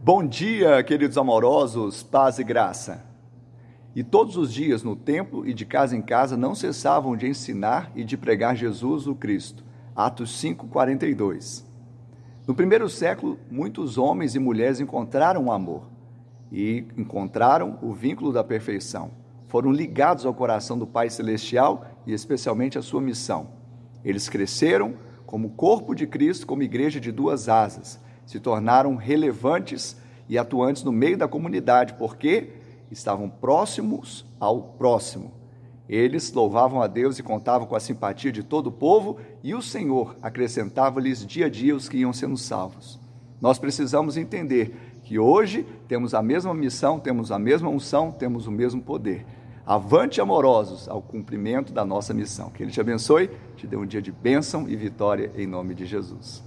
Bom dia, queridos amorosos, paz e graça. E todos os dias no templo e de casa em casa não cessavam de ensinar e de pregar Jesus o Cristo. Atos 5:42. No primeiro século, muitos homens e mulheres encontraram o amor e encontraram o vínculo da perfeição. Foram ligados ao coração do Pai celestial e especialmente à sua missão. Eles cresceram como corpo de Cristo, como igreja de duas asas se tornaram relevantes e atuantes no meio da comunidade, porque estavam próximos ao próximo. Eles louvavam a Deus e contavam com a simpatia de todo o povo, e o Senhor acrescentava-lhes dia a dia os que iam sendo salvos. Nós precisamos entender que hoje temos a mesma missão, temos a mesma unção, temos o mesmo poder. Avante amorosos ao cumprimento da nossa missão. Que Ele te abençoe, te dê um dia de bênção e vitória em nome de Jesus.